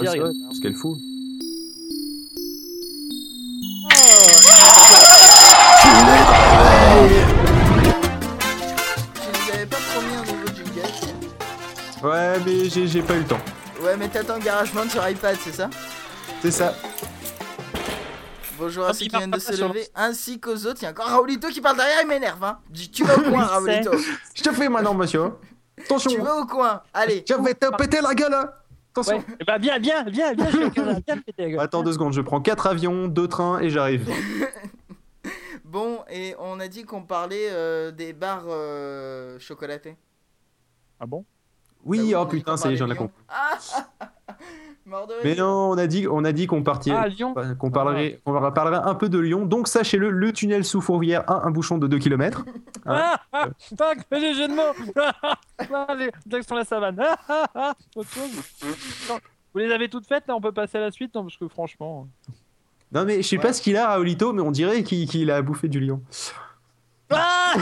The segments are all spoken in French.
J'y arrive. ce qu'elle fout. Tu nous avais pas promis un nouveau jingle Ouais, mais j'ai j'ai pas eu le temps. Ouais, mais t'attends GarageBand sur iPad, c'est ça? C'est ça. Bonjour Ah, à ceux qui viennent de se lever, ainsi qu'aux autres. Il y a encore Raoulito qui parle derrière, il m'énerve, hein. Dis, tu vas au coin, Raoulito. Je te fais maintenant, monsieur. Attention. Tu vas au coin. Allez. Je vais te péter la gueule. hein. Attention. Ouais. Eh ben, viens, viens, viens, viens, je viens péter la gueule. Attends deux secondes, je prends quatre avions, deux trains et j'arrive. Bon, et on a dit qu'on parlait euh, des bars euh, chocolatés. Ah bon? Oui, Bah oh on a dit putain, qu'on ça y est, parlait j'en ai Lyon. compris. Ah Mais non, on a dit, on a dit qu'on partirait, Ah, Lyon qu'on parlerait, qu'on parlerait un peu de Lyon. Donc sachez-le, le tunnel sous Fourvière a un bouchon de 2 km. Ah, ah, ah, les jeux de mots Ah, ah, sur la savane Ah, ah, ah, autre chose Non, Vous les avez toutes faites, là, on peut passer à la suite, non, parce que franchement... Non mais je sais Ouais. pas ce qu'il a, Raoulito, mais on dirait qu'il qu'il a bouffé du lion. Ah.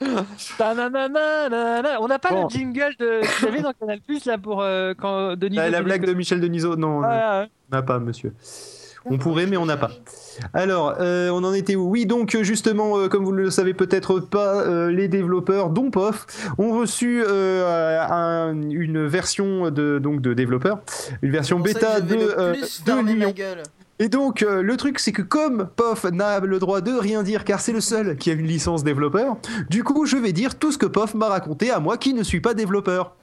On n'a pas Bon. le jingle de... Vous savez, dans Canal Plus, là, pour euh, quand Denis... La, la blague de Michel Denisot, non, Ah, ouais. on n'a pas, monsieur. On pourrait, mais on n'a pas. Alors, euh, on en était où? Oui, donc euh, justement, euh, comme vous ne le savez peut-être pas, euh, les développeurs, dont POF, ont reçu euh, un- une version de, donc, de développeurs, une version bêta de, euh, de ma Lyon. Et donc, euh, le truc, c'est que comme POF n'a le droit de rien dire, car c'est le seul qui a une licence développeur, du coup, je vais dire tout ce que POF m'a raconté à moi qui ne suis pas développeur.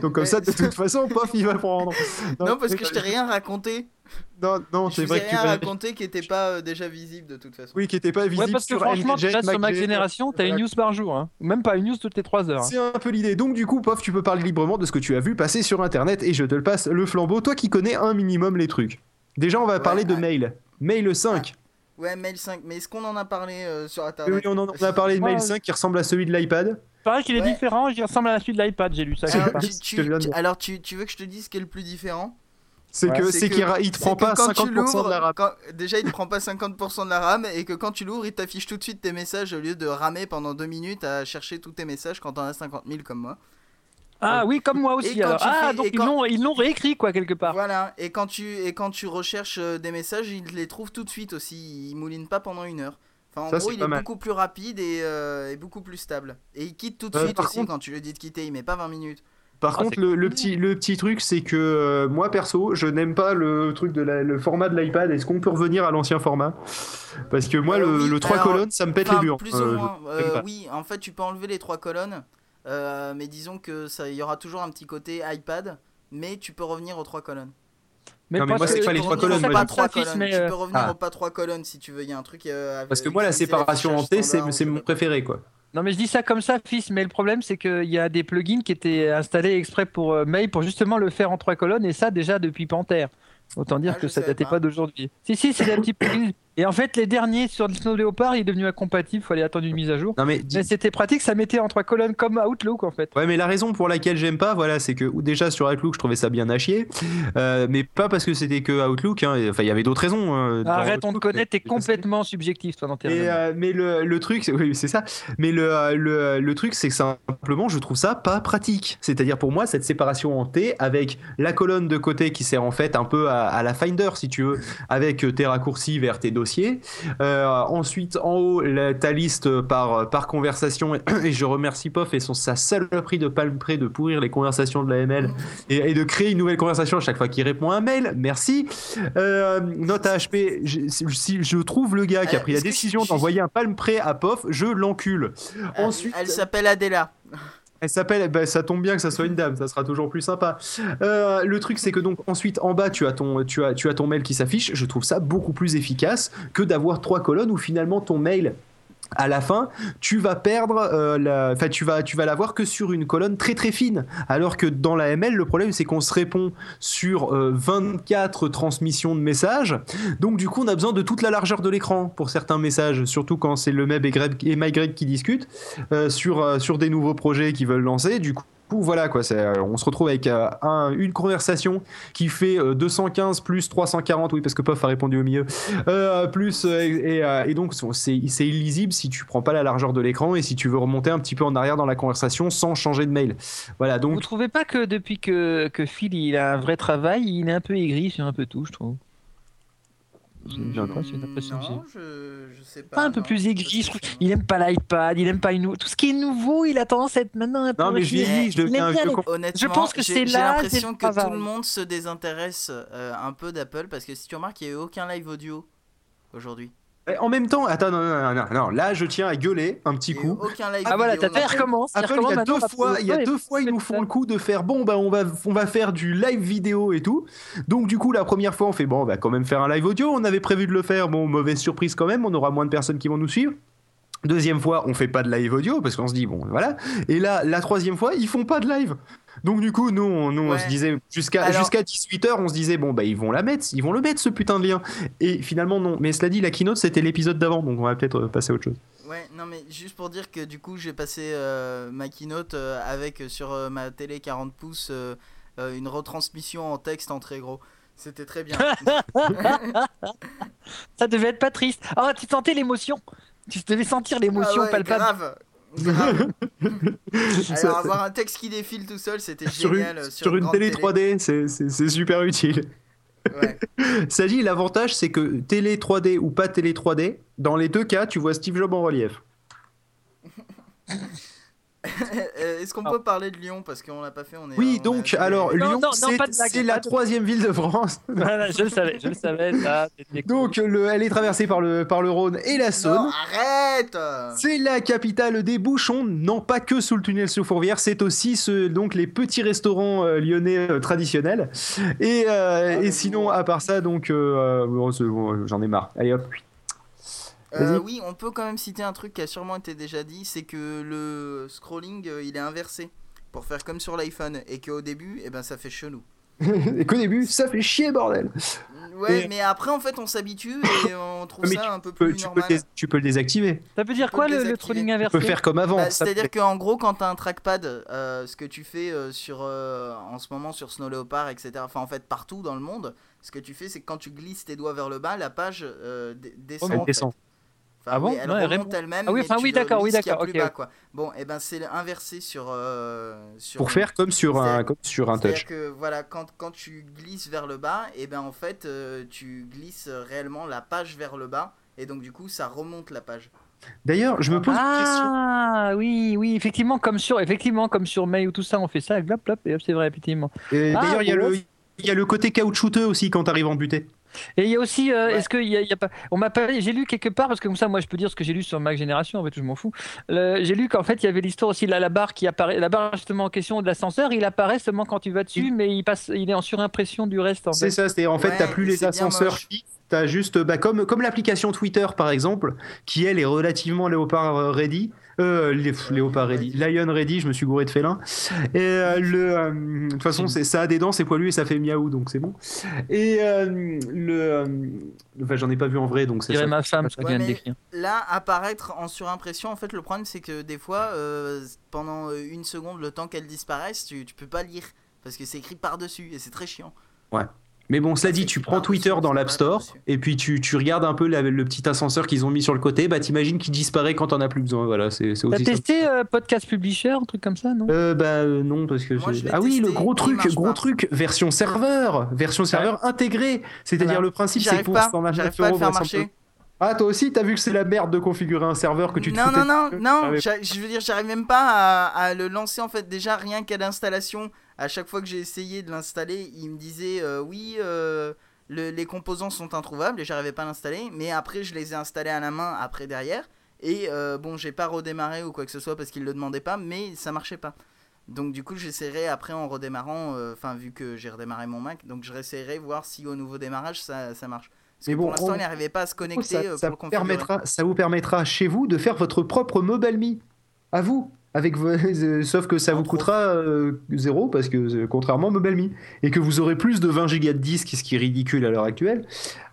Donc comme ça, de toute façon, POF, il va le prendre. Non, parce que je t'ai rien raconté. Non, non, Je c'est vrai ai que tu rien raconté qui était pas euh, déjà visible de toute façon. Oui, qui était pas visible Ouais, parce que sur franchement, tu sur ma génération, t'as une news par jour. Hein. Même pas une news toutes les 3 heures. hein. C'est un peu l'idée. Donc du coup, POF, tu peux parler librement de ce que tu as vu passer sur Internet et je te le passe le flambeau, toi qui connais un minimum les trucs. Déjà, on va Ouais, parler de mail. Mail 5. Ouais, Mail 5. Mais est-ce qu'on en a parlé euh, sur Oui, internet oui, on, en- on a parlé de. Mail 5 qui ressemble à celui de l'iPad. Pareil qu'il est Ouais. différent, il ressemble à suite de l'iPad, j'ai lu ça. Alors, tu, alors, tu, tu veux que je te dise ce qui est le plus différent? C'est Ouais. que C'est qu'il il te prend pas quand tu 50% de la quand- déjà il te prend pas 50% de la RAM et que quand tu l'ouvres, il t'affiche tout de suite tes messages au lieu de ramer pendant deux minutes à chercher tous tes messages quand t'en as 50 000 comme moi. Ah oui, comme moi aussi. Alors. Ah, fais- donc ils quand- l'ont ils l'ont réécrit, quoi, quelque part. Voilà, et quand tu et quand tu recherches euh, des messages, il les trouve tout de suite aussi. Il mouline pas pendant une heure. Enfin, en Ça, gros, il est mal. beaucoup plus rapide et, euh, et beaucoup plus stable. Et il quitte tout de Euh, suite aussi contre- quand tu lui dis de quitter. Il met pas 20 minutes. Par Ah, contre, le, le petit, le petit truc, c'est que euh, moi perso, je n'aime pas le truc de la- le format de l'iPad. Est-ce qu'on peut revenir à l'ancien format? Parce que moi, Euh, le, oui, le 3 alors, colonnes, ça me pète les murs. plus ou moins. Euh, oui, en fait, tu peux enlever les trois colonnes, euh, mais disons que ça, il y aura toujours un petit côté iPad, mais tu peux revenir aux trois colonnes. Non, mais moi, c'est pas les trois colonnes, pas trois colonnes. mais, Tu euh, peux revenir Ah. aux pas trois colonnes si tu veux. Il y a un truc. euh, Parce que moi, la séparation en T, c'est mon pas. préféré, quoi. Non, mais je dis ça comme ça, fils, mais le problème, c'est qu'il y a des plugins qui étaient installés exprès pour euh, Mail pour justement le faire en trois colonnes, et ça déjà depuis Panther. Autant dire Ah, que ça datait pas. pas, d'aujourd'hui. Si, si, c'est des petits plugins. Et en fait, les derniers sur Snow Leopard, il est devenu incompatible, fallait attendre une mise à jour. Non, mais c'était pratique, ça mettait en trois colonnes comme Outlook en fait. Ouais, mais la raison pour laquelle j'aime pas, voilà, c'est que déjà sur Outlook, je trouvais ça bien à chier, euh, mais pas parce que c'était que Outlook. hein, et- Enfin, il y avait d'autres raisons. euh, Arrête, on te connaît, t'es complètement subjectif toi dans tes Et, euh, mais le, le truc, c'est- oui, c'est ça. Mais le, euh, le, le truc, c'est que simplement, je trouve ça pas pratique. C'est-à-dire pour moi, cette séparation en T avec la colonne de côté qui sert en fait un peu à, à la Finder, si tu veux, avec tes raccourcis vers tes dossiers. Euh, ensuite, en haut, la- ta liste par, par conversation. Et, je remercie POF et son, sa saloperie de palme près de pourrir les conversations de la ML et, et de créer une nouvelle conversation à chaque fois qu'il répond à un mail. Merci. Euh, note à HP, je- si je trouve le gars qui a Euh, pris la décision d'envoyer un palme prêt à POF, je l'encule. Ensuite, Elle s'appelle Adela. Elle s'appelle, bah, ça tombe bien que ça soit une dame, ça sera toujours plus sympa. Euh, le truc, c'est que donc ensuite en bas, tu as ton, tu as, tu as ton mail qui s'affiche. Je trouve ça beaucoup plus efficace que d'avoir trois colonnes où finalement ton mail. À la fin, tu vas perdre, euh, enfin tu vas, tu vas l'avoir que sur une colonne très très fine. Alors que dans la ML, le problème c'est qu'on se répond sur euh, 24 transmissions de messages. Donc du coup, on a besoin de toute la largeur de l'écran pour certains messages, surtout quand c'est le Meb et, Greg, et MyGreg qui discutent euh, sur, euh, sur des nouveaux projets qu'ils veulent lancer. Du coup, voilà quoi, euh, on se retrouve avec euh, un- une conversation qui fait euh, 215 plus 340, oui parce que Pof a répondu au milieu, euh, plus euh, et, et, euh, donc c'est, illisible si tu prends pas la largeur de l'écran et si tu veux remonter un petit peu en arrière dans la conversation sans changer de mail. Voilà Vous donc trouvez pas que depuis que, que Phil il a un vrai travail, il est un peu aigri sur un peu tout, je trouve? J'ai j'ai l'impression j'ai l'impression que j'ai- Non, je, je sais pas. Pas un peu non. plus aigri, je trouve. que- Il aime pas l'iPad, il aime pas une... tout ce qui est nouveau, il a tendance à être maintenant un peu. Non, mais je vieillis, je deviens vieux. Honnêtement, Je pense que j'ai- c'est j'ai là, l'impression c'est le que tout le monde se désintéresse euh, un peu d'Apple parce que si tu remarques, il n'y a eu aucun live audio aujourd'hui. En même temps, attends, non, non, non, non, non, là je tiens à gueuler un petit coup. aucun live Ah voilà, t'as fait, recommence. Il y a deux fois, il y a deux fois, ils nous font le coup de faire bon, bah on va, on va faire du live vidéo et tout. Donc du coup, la première fois, on fait bon, on va quand même faire un live audio. On avait prévu de le faire, bon, mauvaise surprise quand même. On aura moins de personnes qui vont nous suivre. Deuxième fois, on fait pas de live audio parce qu'on se dit bon, voilà. Et là, la troisième fois, ils font pas de live. Donc du coup, nous, on, nous, on se disait jusqu'à Alors- jusqu'à 18h, on se disait bon, bah ils vont la mettre, ils vont le mettre ce putain de lien. Et finalement non. Mais cela dit, la keynote c'était l'épisode d'avant, donc on va peut-être euh, passer à autre chose. Ouais, non mais juste pour dire que du coup j'ai passé euh, ma keynote euh, avec sur euh, ma télé 40 pouces euh, euh, une retransmission en texte en très gros. C'était très bien. Ça devait être pas triste. Ah, tu sentais l'émotion. Tu devais sentir l'émotion Ah ouais, palpable. Grave. Alors avoir un texte qui défile tout seul, c'était sur une, génial. euh, sur une grande télé 3D, c'est- super utile. Ouais. Ça dit, l'avantage, c'est que télé 3D ou pas télé 3D, dans les deux cas, tu vois Steve Jobs en relief. Euh, Est-ce qu'on peut parler de Lyon parce qu'on l'a pas fait on est, Oui, on donc, a- alors, Non, Lyon, c'est- la troisième ville de France. Voilà, je le savais, je le savais. Ça, c'était cool. Donc, le, elle est traversée par le, par le Rhône et la Saône. Non, arrête C'est la capitale des bouchons, non pas que sous le tunnel sous Fourvière, c'est aussi ce, donc les petits restaurants euh, lyonnais euh, traditionnels. Et, euh, Ah, et sinon, bon. à part ça, donc bon, j'en ai marre. Allez hop. Euh, oui, on peut quand même citer un truc qui a sûrement été déjà dit, c'est que le scrolling euh, il est inversé pour faire comme sur l'iPhone et qu'au début, eh ben ça fait chelou. et qu'au début, ça fait chier, bordel. Ouais, Et- mais après en fait on s'habitue et on trouve Mais ça un peu Tu peux, plus tu, peux normal. le dés- tu peux le désactiver. Ça veut dire peux quoi le le, trolling Tu inversé peux faire comme avant. Bah, C'est-à-dire qu'en gros, quand t'as un trackpad, euh, ce que tu fais euh, sur, euh, en ce moment sur Snow Leopard, etc., enfin en fait partout dans le monde, ce que tu fais, c'est que quand tu glisses tes doigts vers le bas, la page euh, descend. Elle en fait. Enfin, Ah bon oui, elle Non, remonte elle-même. Ah oui, enfin, oui, le d'accord, oui, d'accord, plus ok, bas, quoi. Bon, et ben c'est inversé sur, euh, sur. Pour faire comme sur un, comme sur un touch. que voilà, quand, quand tu glisses vers le bas, et ben en fait, euh, tu glisses réellement la page vers le bas, et donc du coup, ça remonte la page. D'ailleurs, je me pose une question. Ah oui, oui, effectivement, comme sur, effectivement, comme sur Mail ou tout ça, on fait ça, glop, glop, et hop, c'est vrai, effectivement. Et Ah, D'ailleurs, il y, a le- il y a le côté caoutchouteux aussi quand t'arrives en butée. Et il y a aussi, euh, Ouais. est-ce qu'il y y a pas, on m'a j'ai lu quelque part parce que comme ça, moi, je peux dire ce que j'ai lu sur Mac Génération, en fait, je m'en fous. J'ai lu qu'en fait, il y avait l'histoire aussi là, la barre qui apparaît, la barre justement en question de l'ascenseur, il apparaît seulement quand tu vas dessus, mais il passe, il est en surimpression du reste. En C'est fait. ça, c'est en fait, Ouais, t'as plus les c'est ascenseurs fixes, t'as juste, bah, comme, comme l'application Twitter par exemple, qui elle est relativement léopard euh, ready. Euh, lé- léopard ready, Lion ready, je me suis gouré de félin. Et euh, le, euh, de toute façon, ça a des dents, c'est poilu et ça fait miaou, donc c'est bon. Et euh, le, euh, enfin, j'en ai pas vu en vrai, donc Je c'est dirais ça. ma femme, ça Ouais, vient de mais- décrire. Là, apparaître en surimpression, en fait, le problème, c'est que des fois, euh, pendant une seconde, le temps qu'elle disparaisse, tu, tu peux pas lire. Parce que c'est écrit par-dessus, et c'est très chiant. Mais bon, cela dit, tu prends Twitter dans l'App Store et puis tu, tu regardes un peu la- le petit ascenseur qu'ils ont mis sur le côté, bah t'imagines qu'il disparaît quand t'en as plus besoin. Voilà, c'est T'as aussi ça. testé euh, Podcast Publisher, un truc comme ça, non? Euh, bah euh, non parce que Moi, ah oui le gros truc gros pas. truc version serveur version serveur intégrée c'est-à-dire Voilà. le principe c'est pour pas, 129 j'arrive pas à le euros faire vraisemblablement. marcher. Ah toi aussi t'as vu que c'est la merde de configurer un serveur que tu te non, non, non, non, je veux dire, j'arrive même pas à, à le lancer en fait. Déjà, rien qu'à l'installation, à chaque fois que j'ai essayé de l'installer, il me disait euh, oui, euh, le- les composants sont introuvables et j'arrivais pas à l'installer. Mais après, je les ai installés à la main après derrière. Et euh, bon, j'ai pas redémarré ou quoi que ce soit parce qu'il le demandait pas, mais ça marchait pas. Donc du coup, j'essaierai après en redémarrant, euh, enfin vu que j'ai redémarré mon Mac, donc je réessayerai voir si au nouveau démarrage ça, ça marche. Parce Mais bon, pour l'instant, on- il n'arrivait pas à se connecter ça, euh, ça pour le permettra ça vous permettra chez vous de faire votre propre mobile me à vous avec euh, sauf que ça vous coûtera euh, zéro parce que euh, contrairement à MobileMe et que vous aurez plus de 20 gigas de disques, ce qui est ridicule à l'heure actuelle.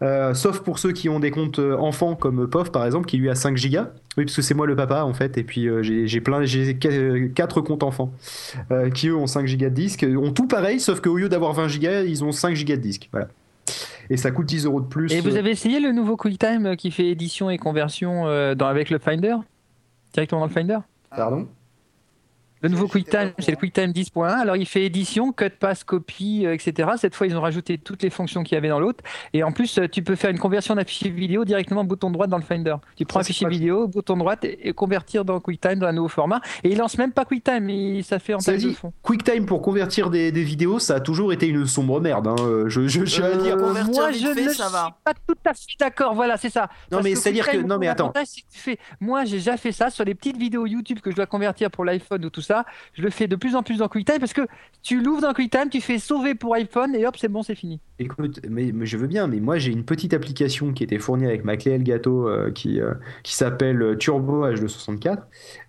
Euh, sauf pour ceux qui ont des comptes enfants comme POF par exemple, qui lui a 5 gigas. Oui, parce que c'est moi le papa en fait, et puis j'ai plein, j'ai 4 comptes enfants qui eux ont 5 gigas de disques, ont tout pareil, sauf qu'au lieu d'avoir 20 gigas, ils ont 5 gigas de disques. Voilà. Et ça coûte 10 euros de plus. Et vous euh, avez essayé le nouveau QuickTime euh, qui fait édition et conversion euh, dans, avec le Finder? Directement dans le Finder? Pardon? Le nouveau QuickTime, c'est le. QuickTime 10.1. Alors il fait édition, cut, pass, copie, euh, etc. Cette fois, ils ont rajouté toutes les fonctions qu'il y avait dans l'autre. Et en plus, euh, tu peux faire une conversion d'un fichier vidéo directement bouton droit dans le Finder. Tu prends Ça, un c'est fichier vidéo, bouton droit et, convertir dans QuickTime dans un nouveau format. Et il lance même pas QuickTime, il, ça fait en de fond. QuickTime pour convertir des, des vidéos, ça a toujours été une sombre merde. hein. Euh, Je, je, je à dire. Euh, convertir moi, je fait, ne ça va. suis pas tout à fait d'accord. Voilà, c'est ça. Non, Parce mais que c'est-à-dire que- QuickTime, non, mais attends. l'avantage, c'est que tu fais- Moi, j'ai déjà fait ça sur les petites vidéos YouTube que je dois convertir pour l'iPhone ou tout ça. Je le fais de plus en plus dans QuickTime parce que tu l'ouvres dans QuickTime, tu fais sauver pour iPhone et hop, c'est bon, c'est fini. Écoute, mais, mais je veux bien, mais moi j'ai une petite application qui était fournie avec ma clé Elgato euh, qui, euh, qui s'appelle euh, Turbo H264.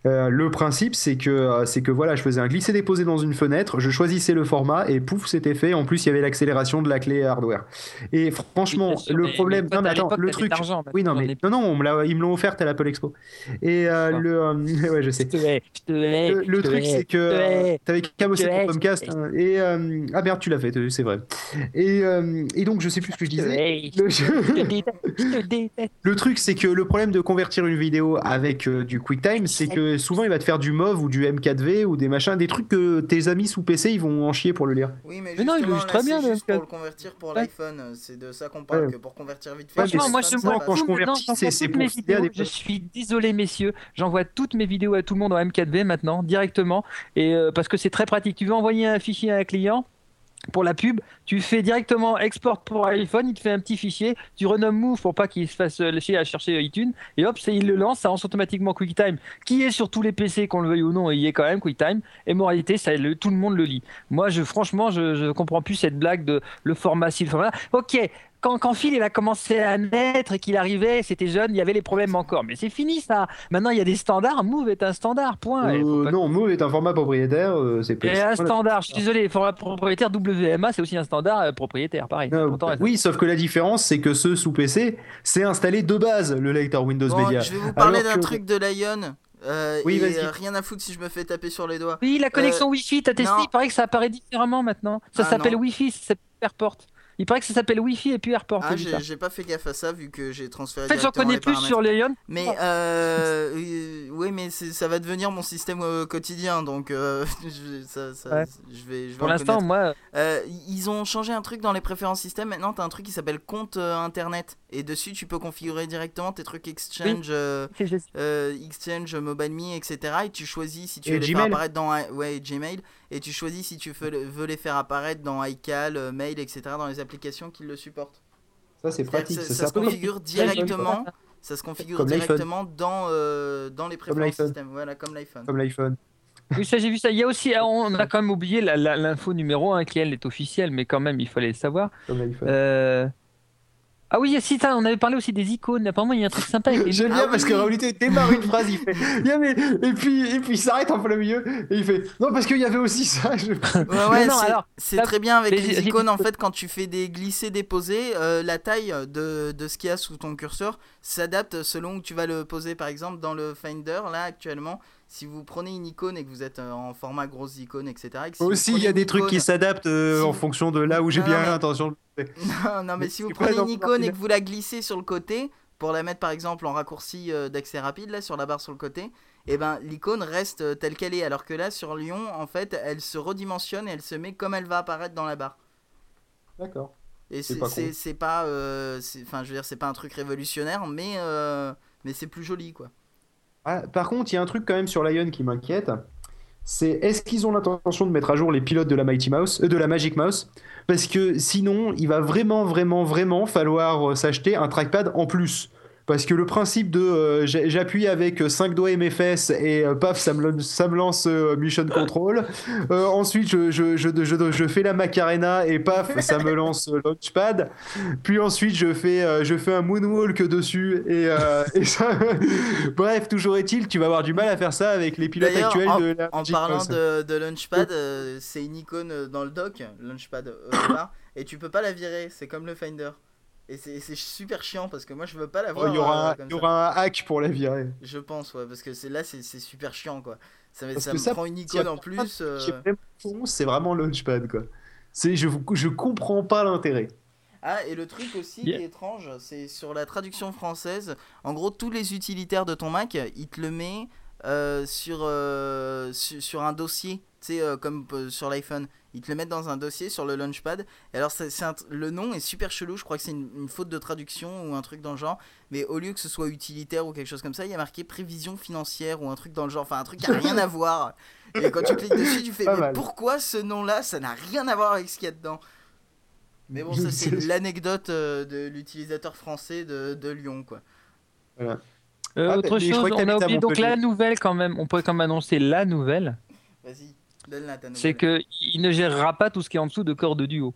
Euh, le principe, c'est que, euh, c'est que voilà, je faisais un glisser-déposer dans une fenêtre, je choisissais le format et pouf, c'était fait. En plus, il y avait l'accélération de la clé hardware. Et franchement, Oui, sûr, le mais- problème. mais non, mais attends, le truc. Oui, non, mais on non, non, on me ils me l'ont offerte à l'Apple Expo. Et Ah. le. ouais, je sais. Je te hais, je te Le, le je te truc, c'est que t'avais pour hais, Comcast. hein, et ah merde, tu l'as fait, c'est vrai. Et, euh, et donc, je sais plus ce que je disais. Le, je te déteste, je le truc, c'est que le problème de convertir une vidéo avec euh, du QuickTime, c'est que souvent il va te faire du MOV ou du M4V ou des machins, des trucs que tes amis sous PC ils vont en chier pour le lire. Oui, mais Mais non, il très bien, juste pour M4. le convertir pour Ouais. l'iPhone. C'est de ça qu'on parle, Ouais. que pour convertir vite fait. Franchement, moi, je quand je convertis, c'est- pour vidéos. des Je suis désolé, messieurs. J'envoie toutes mes vidéos à tout le monde en M4V maintenant, directement. Et euh, parce que c'est très pratique. Tu veux envoyer un fichier à un client pour la pub, tu fais directement export pour iPhone, il te fait un petit fichier, tu renommes Move pour pas qu'il se fasse euh, chier à chercher iTunes, et hop, il le lance, ça lance automatiquement QuickTime, qui est sur tous les PC, qu'on le veuille ou non, il y est quand même QuickTime, et moralité, ça, le- tout le monde le lit. Moi, je, franchement, je, je comprends plus cette blague de le format ci, le format. Ok, quand, quand Phil il a commencé à naître et qu'il arrivait, c'était jeune, il y avait les problèmes encore, mais c'est fini ça. Maintenant, il y a des standards, Move est un standard, point. Euh, pas- non, Move est un format propriétaire, euh, c'est et un voilà. standard, je suis désolé, format propriétaire WMA, c'est aussi un standard euh, propriétaire, pareil. Non, Pourtant, elle- oui, sauf que la différence, c'est que ceux sous PC, c'est installé de base le lecteur Windows Bon, Media. je vais vous parler d'un que- truc de Lion. euh, Oui, et vas-y. euh, rien à foutre si je me fais taper sur les doigts. Oui, la connexion Wi-Fi, t'as testé, non. il paraît que ça apparaît différemment maintenant. Ça Ah, s'appelle. Wi-Fi, s'appelle Airport. Il paraît que ça s'appelle Wi-Fi et puis Airport. Ah, j'ai pas fait gaffe à ça vu que j'ai transféré En fait, j'en connais plus sur Leon. Mais euh, euh, oui, mais ça va devenir mon système euh, quotidien, donc euh, je, ça, ça- Ouais. je vais, je vais Pour l'instant, moi, Euh, ils ont changé un truc dans les préférences système. Maintenant, tu as un truc qui s'appelle compte internet. Et dessus, tu peux configurer directement tes trucs Exchange, Exchange, MobileMe, etc. Et tu choisis si tu veux les faire apparaître dans ouais, Gmail. Et tu choisis si tu veux, le- veux les faire apparaître dans iCal, Mail, etc. dans les applications qui le supportent. Ça, c'est pratique. Ça, se comme- configure directement. Ça se configure Comme directement dans, euh, dans les préférences l'iPhone. système. Voilà, comme l'iPhone. comme l'iPhone. Oui, ça j'ai vu ça. Il y a aussi, on a quand même oublié l'info numéro 1 qui elle est officielle, mais quand même il fallait le savoir. Comme l'iPhone. Euh, Ah oui, si, ça, on avait parlé aussi des icônes. Apparemment, il y a un truc sympa avec les J'aime Ah bien parce oui. que Raoul démarre une phrase, il fait Yeah, mais... et puis et puis il s'arrête en plein milieu et il fait non parce qu'il y avait aussi ça. Je- Ouais, ouais, non, c'est- alors, c'est là, très bien avec les- les les- icônes en fait quand tu fais des glissés déposés, euh, la taille de, de ce qu'il y a sous ton curseur s'adapte selon où tu vas le poser. Par exemple, dans le Finder là actuellement, si vous prenez une icône et que vous êtes euh, en format grosse icône, etc. et que si vous Aussi, il y a des trucs qui s'adaptent euh, Si en vous- fonction de là où j'ai bien mais- l'intention. de le faire. Non, non, mais si vous prenez une icône et que vous la glissez sur le côté pour la mettre par exemple en raccourci euh, d'accès rapide là sur la barre sur le côté, et ben l'icône reste euh, telle qu'elle est. Alors que là sur Lyon, en fait, elle se redimensionne et elle se met comme elle va apparaître dans la barre. D'accord. Et C'est pas c'est pas, euh, c'est- enfin je veux dire c'est pas un truc révolutionnaire, mais euh, mais c'est plus joli quoi. Ah, par contre, il y a un truc quand même sur Lion qui m'inquiète. C'est est-ce qu'ils ont l'intention de mettre à jour les pilotes de la Mighty Mouse, euh, de la Magic Mouse? Parce que sinon, il va vraiment, vraiment, vraiment falloir euh, s'acheter un trackpad en plus. Parce que le principe de euh, j'appuie avec 5 doigts et mes fesses et euh, paf, ça me, lance- ça me lance euh, Mission Control. Euh, ensuite, je, je, je, je, je fais la Macarena et paf, ça me lance euh, Launchpad. Puis ensuite, je fais, euh, je fais un moonwalk dessus. Et, euh, et ça... Bref, toujours est-il, tu vas avoir du mal à faire ça avec les pilotes actuels en, de la en parlant de, de Launchpad, euh, c'est une icône euh, dans le dock, Launchpad euh, et tu peux pas la virer, c'est comme le Finder. Et c'est c'est super chiant parce que moi je veux pas la Oh, voir. Il y, aura, euh, un- y aura un hack pour la virer. Je pense, ouais, parce que c'est là c'est c'est super chiant quoi. Ça, ça me ça, prend une icône a en plus. euh, c'est vraiment Launchpad quoi. C'est, je, je comprends pas l'intérêt. Ah, et le truc aussi Yeah. qui est étrange, c'est sur la traduction française. En gros, tous les utilitaires de ton Mac, il te le met euh, sur, euh, su- sur, un dossier, tu sais, euh, comme euh, sur l'iPhone. Ils te le mettent dans un dossier sur le Launchpad. Et alors, c'est, c'est un tr- le nom est super chelou, je crois que c'est une, une faute de traduction ou un truc dans le genre. Mais au lieu que ce soit utilitaire ou quelque chose comme ça, il y a marqué prévision financière ou un truc dans le genre. Enfin, un truc qui a rien à voir. Et quand tu cliques dessus, tu fais mais pourquoi ce nom-là Ça n'a rien à voir avec ce qu'il y a dedans? Mais bon, ça c'est l'anecdote euh, de l'utilisateur français de, de Lyon, quoi. Euh, Ah, autre chose, on a oublié donc la nouvelle quand même. On pourrait quand même annoncer la nouvelle. Vas-y. C'est que il ne gérera pas tout ce qui est en dessous de corps de duo.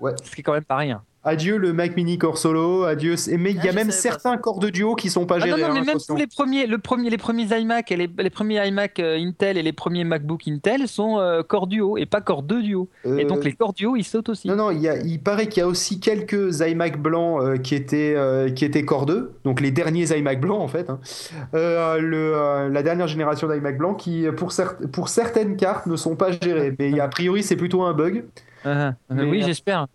Ouais. Ce qui est quand même pas rien. Adieu le Mac Mini Core Solo, adieu. Mais il y Ah, a je même pas certains corps de duo qui sont pas Ah non, gérés. non, mais hein, même tous les premiers, le premier, les premiers iMac et les, les premiers iMac euh, Intel et les premiers MacBook Intel sont euh, corps duo et pas corps de duo. Et donc Euh, les corps duo ils sautent aussi. Non, non, il, y a- il paraît qu'il y a aussi quelques iMac blancs euh, qui, étaient, euh, qui étaient Core 2, donc les derniers iMac blancs en fait. hein. Euh, le, euh, la dernière génération d'iMac blancs qui, pour, cer- pour certaines cartes, ne sont pas gérées. Mais a priori, c'est plutôt un bug. Mais, oui, euh, j'espère.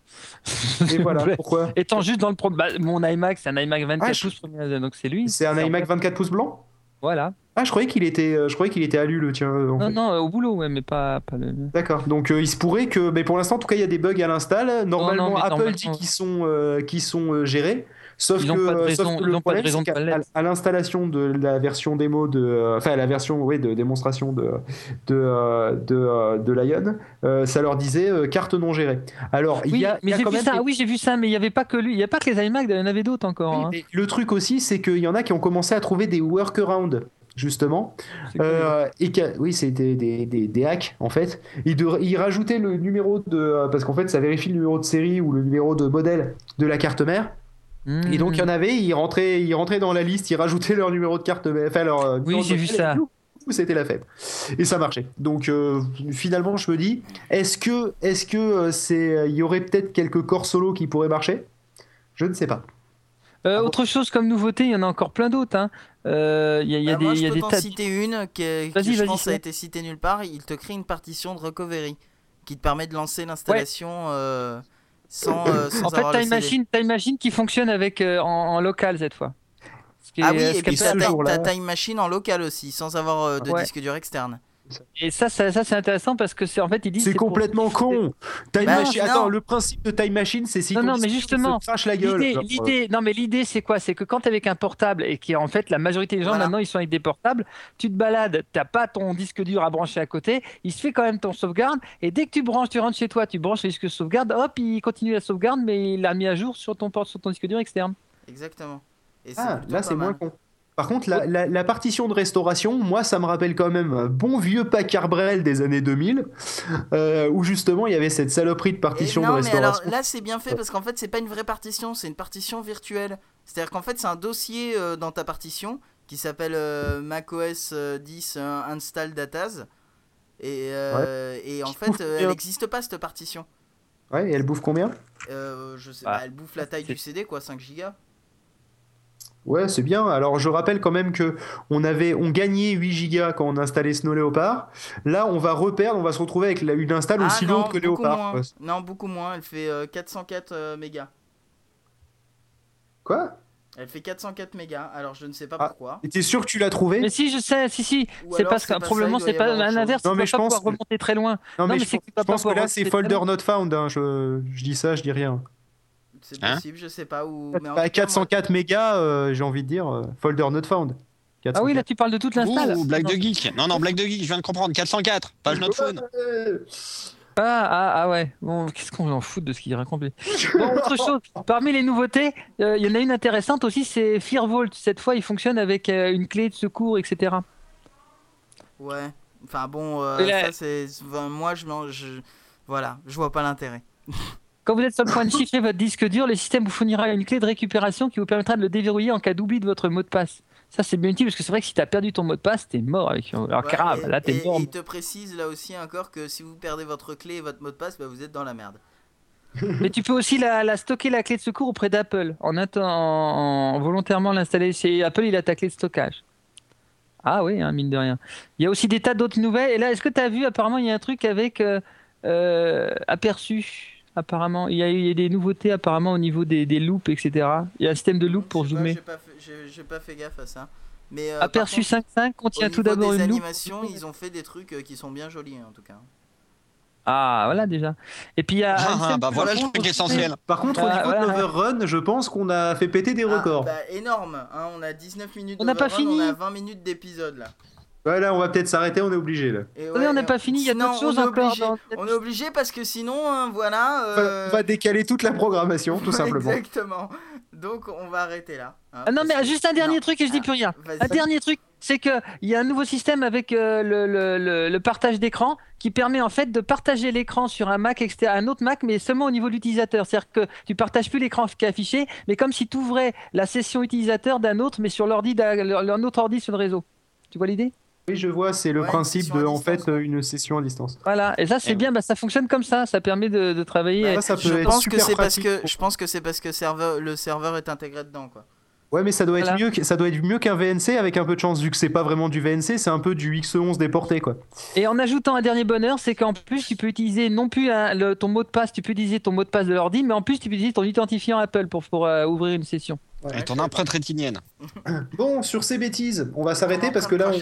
Et voilà pourquoi. Étant juste dans le pro... bah, mon iMac, c'est un iMac 24 Ah, je- pouces, premier- donc c'est lui. C'est un iMac 24 pouces blanc? Voilà. Ah, je croyais qu'il était, euh, je croyais qu'il était alu le tien. euh, Non, fait. non, au boulot, ouais, mais pas, pas le. D'accord. Donc euh, il se pourrait que, mais pour l'instant, en tout cas, il y a des bugs à l'install. Normalement, mais Apple normalement- dit qu'ils sont, euh, qu'ils sont euh, gérés. Sauf Ils que, ont pas de euh, raison- sauf que le problème, c'est qu'à à l'installation de la version démo de, euh, enfin la version, oui, de démonstration de de euh, de, de Lion, euh, ça leur disait euh, carte non gérée. Alors il y a, mais j'ai vu ça. des- Oui, j'ai vu ça, mais il y avait pas que lui. Il y a pas que les iMac, il y en avait d'autres encore. Oui, hein. le truc aussi, c'est qu'il y en a qui ont commencé à trouver des workarounds justement. C'est cool. Et oui, c'était des, des, des hacks en fait. Ils, de- ils rajoutaient le numéro de. Parce qu'en fait, ça vérifie le numéro de série ou le numéro de modèle de la carte mère. Et donc, il y en avait, ils rentraient, ils rentraient dans la liste, ils rajoutaient leur numéro de carte. Enfin, leur. euh, Oui, j'ai vu ça. C'était la fête. Et ça marchait. Donc, euh, finalement, je me dis, est-ce que, est-ce que euh, c'est, il y aurait peut-être quelques corps solo qui pourraient marcher? Je ne sais pas. Euh, Ah autre chose comme nouveauté, il y en a encore plein d'autres. hein. Euh, Il y a, il y a Bah, des, moi, il y je a peux des t'en tas. de- citer une qui, est- je vas-y, pense, a été citée nulle part. Il te crée une partition de recovery qui te permet de lancer l'installation euh, sans, euh, sans En fait, avoir CD. machine, t'as une machine qui fonctionne avec euh, en, en local cette fois. Ce qui est- Ah oui, ce et puis t'as Time Machine en local aussi, sans avoir euh, de Ouais. disque dur externe. Et ça, ça, ça, c'est intéressant parce que c'est en fait, il dit C'est pour- complètement con. Time Bah, Machine. Attends, le principe de Time Machine, c'est si Non, ton non, mais justement, se la gueule. L'idée, Genre, l'idée, non mais l'idée c'est quoi? C'est que quand t'es avec un portable et qui en fait la majorité des gens Voilà. maintenant ils sont avec des portables, tu te balades, t'as pas ton disque dur à brancher à côté, il se fait quand même ton sauvegarde et dès que tu branches, tu rentres chez toi, tu branches le disque de sauvegarde, hop, il continue la sauvegarde mais il l'a mis à jour sur ton port, sur ton disque dur externe. Exactement. Et Ah, là c'est moins con. Par contre, la, la- la partition de restauration, moi, ça me rappelle quand même un bon vieux Packard Brel des années 2000, euh, où justement il y avait cette saloperie de partition de non, mais alors restauration. là c'est bien fait parce qu'en fait c'est pas une vraie partition, c'est une partition virtuelle. C'est-à-dire qu'en fait c'est un dossier euh, dans ta partition qui s'appelle euh, macOS euh, 10 euh, Install Datas. Et, euh, et en fait euh, elle n'existe pas cette partition. Ouais, et elle bouffe combien? Euh, je sais Ah. pas, elle bouffe la taille du CD quoi, 5 gigas. Ouais, c'est bien. Alors, je rappelle quand même que on avait, on gagnait 8 gigas quand on installait Snow Leopard. Là, on va reperdre, on va se retrouver avec la- une install Ah aussi non, lourde que Leopard. Non, beaucoup moins, elle fait euh, 404 euh, mégas. Quoi? Elle fait 404 mégas, alors je ne sais pas Ah. pourquoi. Et t'es sûr que tu l'as trouvé Mais si je sais, si si, c'est parce que probablement c'est pas à l'inverse, Non, mais je pas pense pouvoir remonter très loin. Non, mais je, pense que là, c'est folder not found. hein. Je dis ça, je dis rien. C'est Hein possible, je sais pas où. mais en Bah, moi- 404 mégas, euh, j'ai envie de dire, euh, folder not found. Ah oui, là tu parles de toute l'install. Ouh, blague de geek. Non, non, blague de geek, je viens de comprendre. 404, page not. Euh, Ah, ah, ah ouais. Bon, qu'est-ce qu'on en fout de ce qu'il raconte Bon, autre chose. Parmi les nouveautés, euh, il y en a une intéressante aussi, c'est Firebolt. Cette fois, il fonctionne avec euh, une clé de secours, etc. Ouais. Enfin bon, euh, ça c'est. enfin, moi je, je. Voilà, je vois pas l'intérêt. Quand vous êtes sur le point de chiffrer votre disque dur, le système vous fournira une clé de récupération qui vous permettra de le déverrouiller en cas d'oubli de votre mot de passe. Ça, c'est bien utile parce que c'est vrai que si t'as perdu ton mot de passe, t'es mort avec. Alors, Ouais, grave, et- là, t'es mort. et il te précise là aussi encore que si vous perdez votre clé et votre mot de passe, bah, vous êtes dans la merde. Mais tu peux aussi la, la stocker la clé de secours auprès d'Apple en, en volontairement l'installer chez Apple. Il a ta clé de stockage. Ah oui, hein, mine de rien. Il y a aussi des tas d'autres nouvelles. Et là, est-ce que tu as vu Apparemment, il y a un truc avec euh, euh, aperçu? Apparemment, il y, a, il y a des nouveautés apparemment au niveau des, des loops, etc. Il y a un système de loop pour zoomer. J'ai pas, fait- gaffe à ça. Mais euh, Aperçu contre, 5.5 au contient tout d'abord une loupe. animations, ils ont fait des trucs euh, qui sont bien jolis hein, en tout cas. Ah, voilà déjà. Et puis il y a. Ah, système bah voilà le truc essentiel. Par contre, au Ah, niveau voilà. de l'overrun, je pense qu'on a fait péter des Ah, records. bah, énorme, hein, on a 19 minutes On n'a pas fini. On a 20 minutes d'épisode là. Voilà, on va peut-être s'arrêter, on est obligé là. Et Attendez, on n'a pas fini, il y a d'autres choses on est encore. obligé. dans- On est obligé parce que sinon, hein, voilà. On va- euh, On va décaler toute la programmation, tout simplement. Exactement. Donc on va arrêter là. hein, Ah non, mais que- juste un dernier Non. truc et je dis plus rien. Vas-y. Un dernier truc, c'est que il y a un nouveau système avec euh, le, le- le- le partage d'écran qui permet en fait de partager l'écran sur un Mac exté- un autre Mac, mais seulement au niveau de l'utilisateur. C'est-à-dire que tu partages plus l'écran qui est affiché, mais comme si tu ouvrais la session utilisateur d'un autre, mais sur l'ordi d'un autre ordi sur le réseau. Tu vois l'idée? Oui, je vois, c'est le Ouais, principe de en fait euh, une session à distance. Voilà. Et ça, c'est Eh bien. Bah, ça fonctionne comme ça. Ça permet de, de travailler. Ça, ça peut Je être pense que super c'est parce pratique que je pense que c'est parce que serveur, le serveur est intégré dedans quoi. Ouais, mais ça doit être Voilà. mieux, que- ça doit être mieux qu'un VNC avec un peu de chance vu que c'est pas vraiment du VNC, c'est un peu du X11 déporté quoi. Et en ajoutant un dernier bonheur, c'est qu'en plus, tu peux utiliser non plus un- le- ton mot de passe, tu peux utiliser ton mot de passe de l'ordi, mais en plus, tu peux utiliser ton identifiant Apple pour, pour euh, ouvrir une session. Et ton empreinte rétinienne. Bon, sur ces bêtises, on va s'arrêter parce que là, on,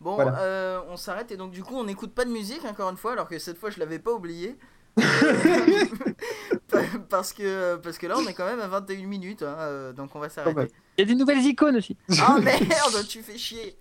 Bon, Voilà. euh, on s'arrête et donc du coup on n'écoute pas de musique encore une fois alors que cette fois je l'avais pas oublié. parce que parce que là on est quand même à 21 minutes hein, euh, donc on va s'arrêter. Il y a des nouvelles icônes aussi. Ah merde, tu fais chier.